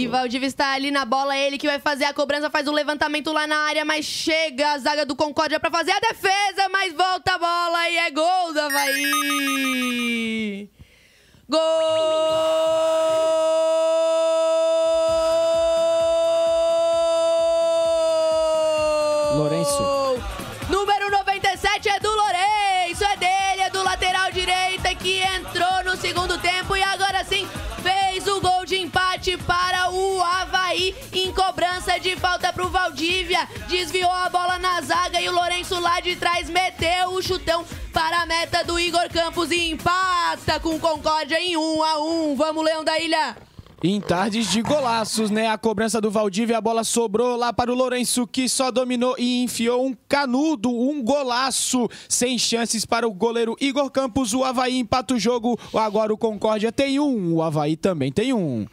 E Valdívia está ali na bola, ele que vai fazer a cobrança, faz o levantamento lá na área, mas chega a zaga do Concórdia para fazer a defesa, mas volta a bola e é gol do Havaí! Gol! Lourenço. Número 97 é do Lourenço, é dele, é do lateral direita que entrou no segundo tempo e agora sim em cobrança de falta para o Valdívia. Desviou a bola na zaga e o Lourenço lá de trás meteu o chutão para a meta do Igor Campos e empata com Concórdia em 1 a 1. Vamos, Leão da Ilha! Em tardes de golaços, né? A cobrança do Valdívia, a bola sobrou lá para o Lourenço, que só dominou e enfiou um canudo, um golaço, sem chances para o goleiro Igor Campos. O Havaí empata o jogo. Agora o Concórdia tem um, o Havaí também tem um.